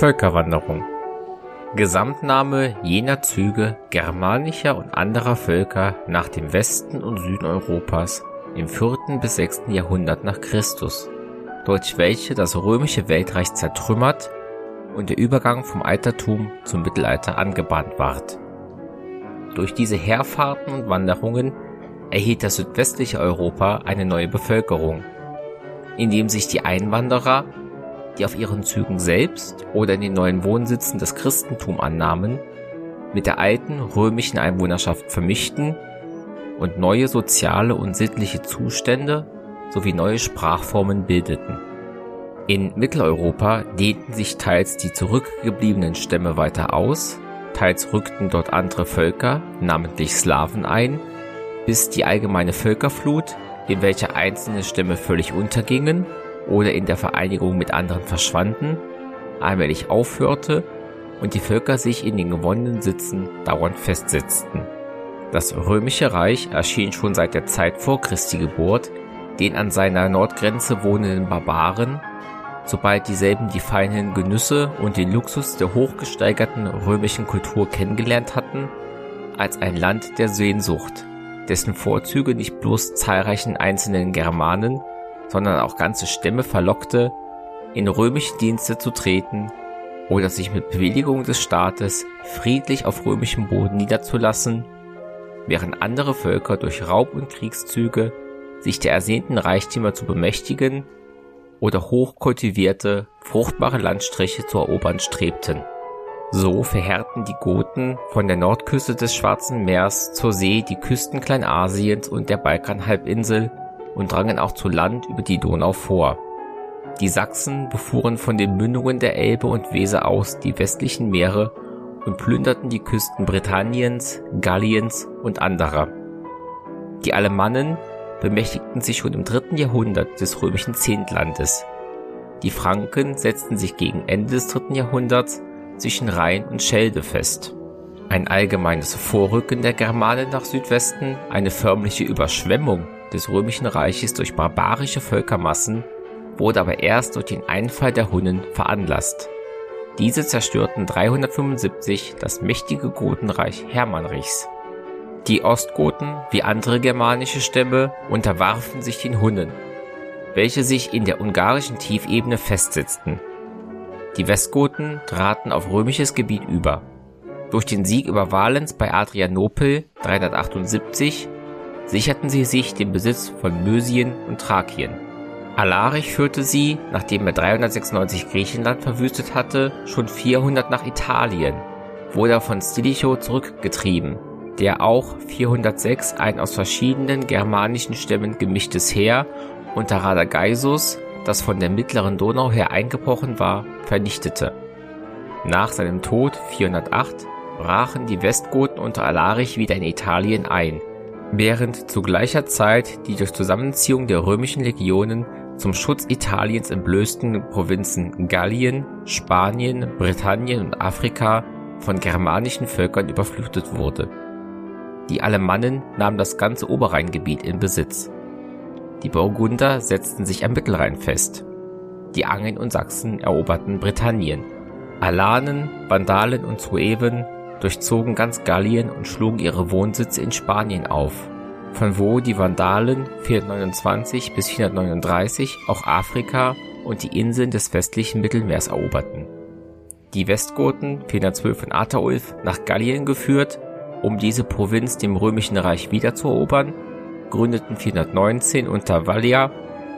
Völkerwanderung Gesamtname jener Züge germanischer und anderer Völker nach dem Westen und Süden Europas im 4. bis 6. Jahrhundert nach Christus, durch welche das römische Weltreich zertrümmert und der Übergang vom Altertum zum Mittelalter angebahnt ward. Durch diese Heerfahrten und Wanderungen erhielt das südwestliche Europa eine neue Bevölkerung, indem sich die Einwanderer, die auf ihren Zügen selbst oder in den neuen Wohnsitzen das Christentum annahmen, mit der alten römischen Einwohnerschaft vermischten und neue soziale und sittliche Zustände sowie neue Sprachformen bildeten. In Mitteleuropa dehnten sich teils die zurückgebliebenen Stämme weiter aus, teils rückten dort andere Völker, namentlich Slawen ein, bis die allgemeine Völkerflut, in welcher einzelne Stämme völlig untergingen oder in der Vereinigung mit anderen verschwanden, allmählich aufhörte und die Völker sich in den gewonnenen Sitzen dauernd festsetzten. Das römische Reich erschien schon seit der Zeit vor Christi Geburt den an seiner Nordgrenze wohnenden Barbaren, sobald dieselben die feinen Genüsse und den Luxus der hochgesteigerten römischen Kultur kennengelernt hatten, als ein Land der Sehnsucht, dessen Vorzüge nicht bloß zahlreichen einzelnen Germanen, sondern auch ganze Stämme verlockte, in römische Dienste zu treten oder sich mit Bewilligung des Staates friedlich auf römischem Boden niederzulassen, während andere Völker durch Raub und Kriegszüge sich der ersehnten Reichtümer zu bemächtigen oder hochkultivierte, fruchtbare Landstriche zu erobern strebten. So verheerten die Goten von der Nordküste des Schwarzen Meers zur See die Küsten Kleinasiens und der Balkanhalbinsel und drangen auch zu Land über die Donau vor. Die Sachsen befuhren von den Mündungen der Elbe und Weser aus die westlichen Meere und plünderten die Küsten Britanniens, Galliens und anderer. Die Alemannen bemächtigten sich schon im dritten Jahrhundert des römischen Zehntlandes. Die Franken setzten sich gegen Ende des dritten Jahrhunderts zwischen Rhein und Schelde fest. Ein allgemeines Vorrücken der Germanen nach Südwesten, eine förmliche Überschwemmung des römischen Reiches durch barbarische Völkermassen, wurde aber erst durch den Einfall der Hunnen veranlasst. Diese zerstörten 375 das mächtige Gotenreich Hermannrichs. Die Ostgoten, wie andere germanische Stämme, unterwarfen sich den Hunnen, welche sich in der ungarischen Tiefebene festsetzten. Die Westgoten traten auf römisches Gebiet über. Durch den Sieg über Valens bei Adrianopel 378 sicherten sie sich den Besitz von Mösien und Thrakien. Alarich führte sie, nachdem er 396 Griechenland verwüstet hatte, schon 400 nach Italien, wurde er von Stilicho zurückgetrieben der auch 406 ein aus verschiedenen germanischen Stämmen gemischtes Heer unter Radagaisus, das von der mittleren Donau her eingebrochen war, vernichtete. Nach seinem Tod 408 brachen die Westgoten unter Alarich wieder in Italien ein, während zu gleicher Zeit die durch Zusammenziehung der römischen Legionen zum Schutz Italiens entblößten Provinzen Gallien, Spanien, Britannien und Afrika von germanischen Völkern überflutet wurde die Alemannen nahmen das ganze Oberrheingebiet in Besitz. Die Burgunder setzten sich am Mittelrhein fest. Die Angeln und Sachsen eroberten Britannien. Alanen, Vandalen und Sueben durchzogen ganz Gallien und schlugen ihre Wohnsitze in Spanien auf, von wo die Vandalen 429 bis 439 auch Afrika und die Inseln des westlichen Mittelmeers eroberten. Die Westgoten 412 von Ataulf nach Gallien geführt um diese Provinz dem Römischen Reich wiederzuerobern, gründeten 419 unter Vallia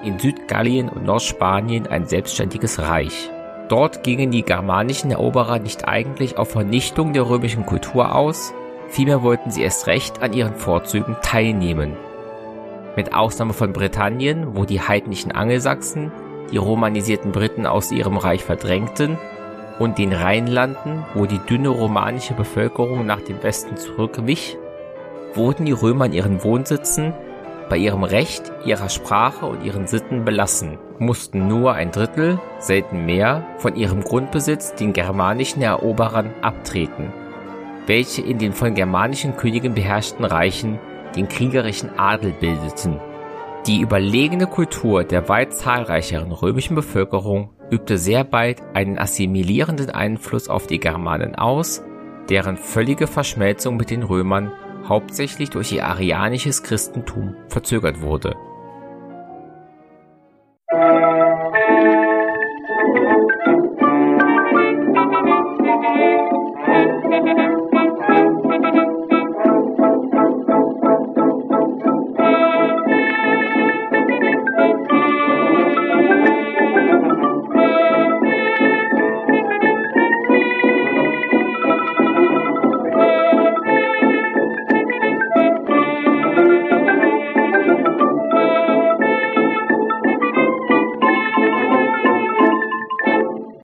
in Südgallien und Nordspanien ein selbstständiges Reich. Dort gingen die germanischen Eroberer nicht eigentlich auf Vernichtung der römischen Kultur aus, vielmehr wollten sie erst recht an ihren Vorzügen teilnehmen. Mit Ausnahme von Britannien, wo die heidnischen Angelsachsen die romanisierten Briten aus ihrem Reich verdrängten und den Rheinlanden, wo die dünne romanische Bevölkerung nach dem Westen zurückwich, wurden die Römer in ihren Wohnsitzen bei ihrem Recht, ihrer Sprache und ihren Sitten belassen, mussten nur ein Drittel, selten mehr, von ihrem Grundbesitz den germanischen Eroberern abtreten, welche in den von germanischen Königen beherrschten Reichen den kriegerischen Adel bildeten. Die überlegene Kultur der weit zahlreicheren römischen Bevölkerung übte sehr bald einen assimilierenden Einfluss auf die Germanen aus, deren völlige Verschmelzung mit den Römern hauptsächlich durch ihr arianisches Christentum verzögert wurde.